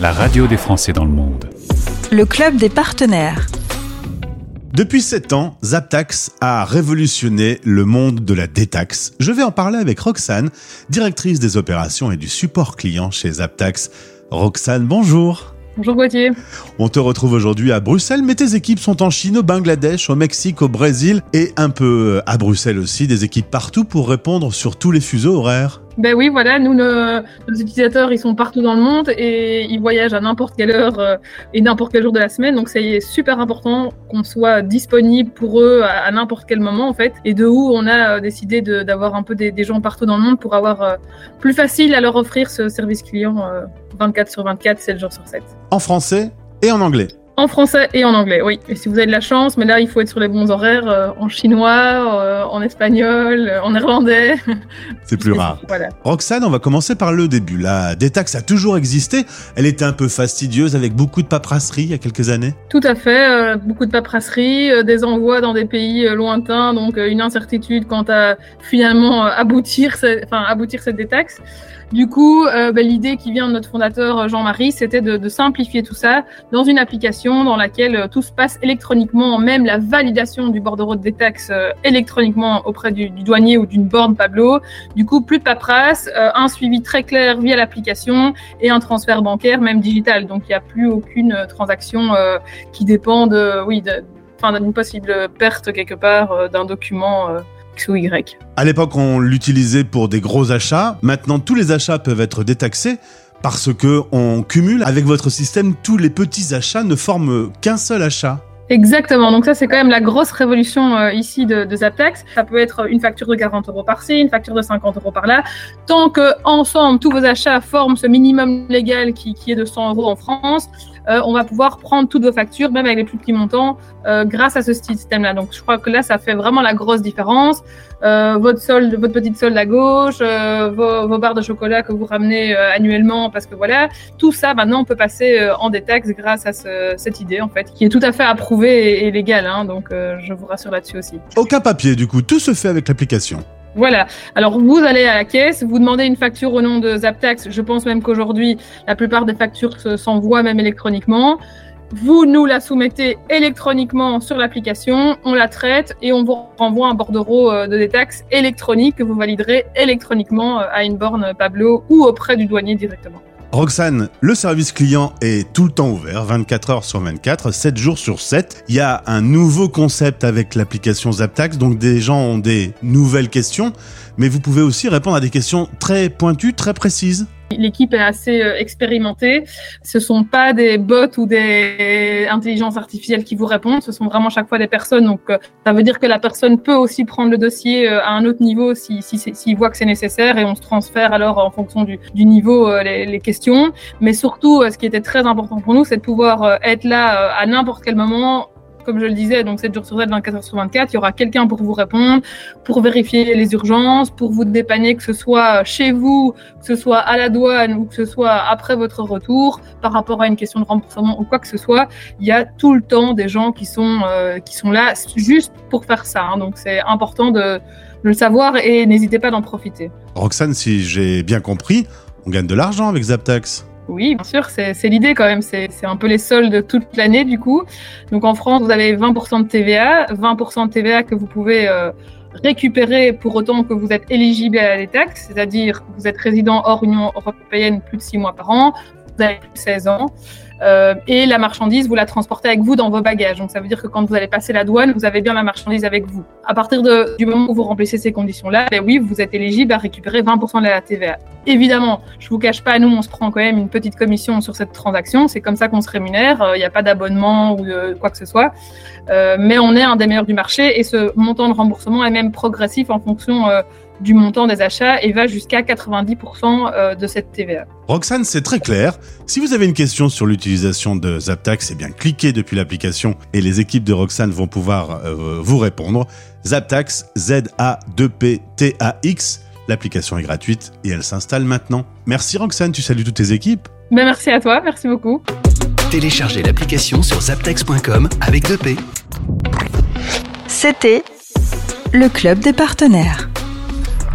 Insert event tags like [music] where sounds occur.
la radio des Français dans le monde. Le club des partenaires. Depuis 7 ans, Zaptax a révolutionné le monde de la détaxe. Je vais en parler avec Roxane, directrice des opérations et du support client chez Zaptax. Roxane, bonjour. Bonjour Gauthier. On te retrouve aujourd'hui à Bruxelles, mais tes équipes sont en Chine, au Bangladesh, au Mexique, au Brésil et un peu à Bruxelles aussi, des équipes partout pour répondre sur tous les fuseaux horaires. Ben oui, voilà, nous, nos, utilisateurs, ils sont partout dans le monde et ils voyagent à n'importe quelle heure euh, et n'importe quel jour de la semaine. Donc, c'est super important qu'on soit disponible pour eux à, n'importe quel moment, en fait. Et de où on a euh, décidé d'avoir un peu des, des, gens partout dans le monde pour avoir euh, plus facile à leur offrir ce service client 24 sur 24, 7 jours sur 7. En français et en anglais en français et en anglais, oui. Et si vous avez de la chance, mais là, il faut être sur les bons horaires, euh, en chinois, euh, en espagnol, euh, en néerlandais. [laughs] C'est plus rare. Voilà. Roxane, on va commencer par le début. La détaxe a toujours existé. Elle était un peu fastidieuse avec beaucoup de paperasserie il y a quelques années. Tout à fait. beaucoup de paperasserie, des envois dans des pays lointains, donc une incertitude quant à finalement aboutir, enfin, aboutir cette détaxe. Du coup, ben, l'idée qui vient de notre fondateur Jean-Marie, c'était de, de, simplifier tout ça dans une application dans laquelle euh, tout se passe électroniquement, même la validation du bordereau des taxes euh, électroniquement auprès du, douanier ou d'une borne Pablo. Du coup, plus de paperasse, un suivi très clair via l'application et un transfert bancaire, même digital. Donc, il n'y a plus aucune transaction qui dépend de, oui, d'une possible perte quelque part d'un document X ou Y. À l'époque, on l'utilisait pour des gros achats. Maintenant, tous les achats peuvent être détaxés parce que on cumule avec votre système tous les petits achats ne forment qu'un seul achat. Exactement. Donc ça, c'est quand même la grosse révolution euh, ici de, de. Ça peut être une facture de 40 euros par-ci, une facture de 50 euros par-là. Tant que ensemble, tous vos achats forment ce minimum légal qui, qui est de 100 euros en France, on va pouvoir prendre toutes vos factures, même avec les plus petits montants, euh, grâce à ce système-là. Donc, je crois que là, ça fait vraiment la grosse différence. Euh, votre solde, votre petite solde à gauche, vos, barres de chocolat que vous ramenez annuellement, parce que voilà, tout ça, maintenant, on peut passer en détaxe grâce à cette idée, en fait, qui est tout à fait approuvée et, légale. Hein, donc, je vous rassure là-dessus aussi. Aucun papier, du coup, tout se fait avec l'application. Voilà. Alors vous allez à la caisse, vous demandez une facture au nom de Zaptax. Je pense même qu'aujourd'hui, la plupart des factures s'envoient même électroniquement. Vous nous la soumettez électroniquement sur l'application, on la traite et on vous renvoie un bordereau euh, de détaxe électronique que vous validerez électroniquement euh, à une borne Pablo ou auprès du douanier directement. Roxane, le service client est tout le temps ouvert, 24 heures sur 24, 7 jours sur 7. Il y a un nouveau concept avec l'application Zaptax, donc des gens ont des nouvelles questions, mais vous pouvez aussi répondre à des questions très pointues, très précises. L'équipe est assez euh, expérimentée. Ce sont pas des bots ou des intelligences artificielles qui vous répondent. Ce sont vraiment chaque fois des personnes. Donc, euh, ça veut dire que la personne peut aussi prendre le dossier euh, à un autre niveau s'il si, si, voit que c'est nécessaire et on se transfère alors en fonction du, du niveau les, les, questions. Mais surtout, ce qui était très important pour nous, c'est de pouvoir être là à n'importe quel moment comme je le disais, donc 7 jours sur 7, 24 heures sur 24, il y aura quelqu'un pour vous répondre, pour vérifier les urgences, pour vous dépanner, que ce soit chez vous, que ce soit à la douane ou que ce soit après votre retour, par rapport à une question de remboursement ou quoi que ce soit. Il y a tout le temps des gens qui sont, euh, qui sont là juste pour faire ça. Hein. donc c'est important de, de le savoir et n'hésitez pas d'en profiter. Roxane, si j'ai bien compris, on gagne de l'argent avec Zaptax. Oui, bien sûr, c'est l'idée quand même. C'est un peu les soldes toute l'année du coup. Donc en France, vous avez 20% de TVA, 20% de TVA que vous pouvez euh, récupérer pour autant que vous êtes éligible à la taxes, c'est-à-dire que vous êtes résident hors Union européenne plus de 6 mois par an, vous avez 16 ans. Euh, et la marchandise, vous la transportez avec vous dans vos bagages. Donc ça veut dire que quand vous allez passer la douane, vous avez bien la marchandise avec vous. À partir du moment où vous remplissez ces conditions-là, ben oui, vous êtes éligible à récupérer 20% de la TVA. Évidemment, je vous cache pas, nous, on se prend quand même une petite commission sur cette transaction. C'est comme ça qu'on se rémunère. Il euh, n'y a pas d'abonnement ou quoi que ce soit. Euh, mais on est un des meilleurs du marché et ce montant de remboursement est même progressif en fonction euh, du montant des achats et va jusqu'à 90% euh, de cette TVA. Roxane, c'est très clair. Si vous avez une question sur l'utilisation de Zaptax, eh bien cliquez depuis l'application et les équipes de Roxane vont pouvoir euh, vous répondre. Zaptax, Z-A-2-P-T-A-X. L'application est gratuite et elle s'installe maintenant. Merci Roxane, tu salues toutes tes équipes. Ben, merci à toi, merci beaucoup. Téléchargez l'application sur zaptax.com avec 2P. C'était le club des partenaires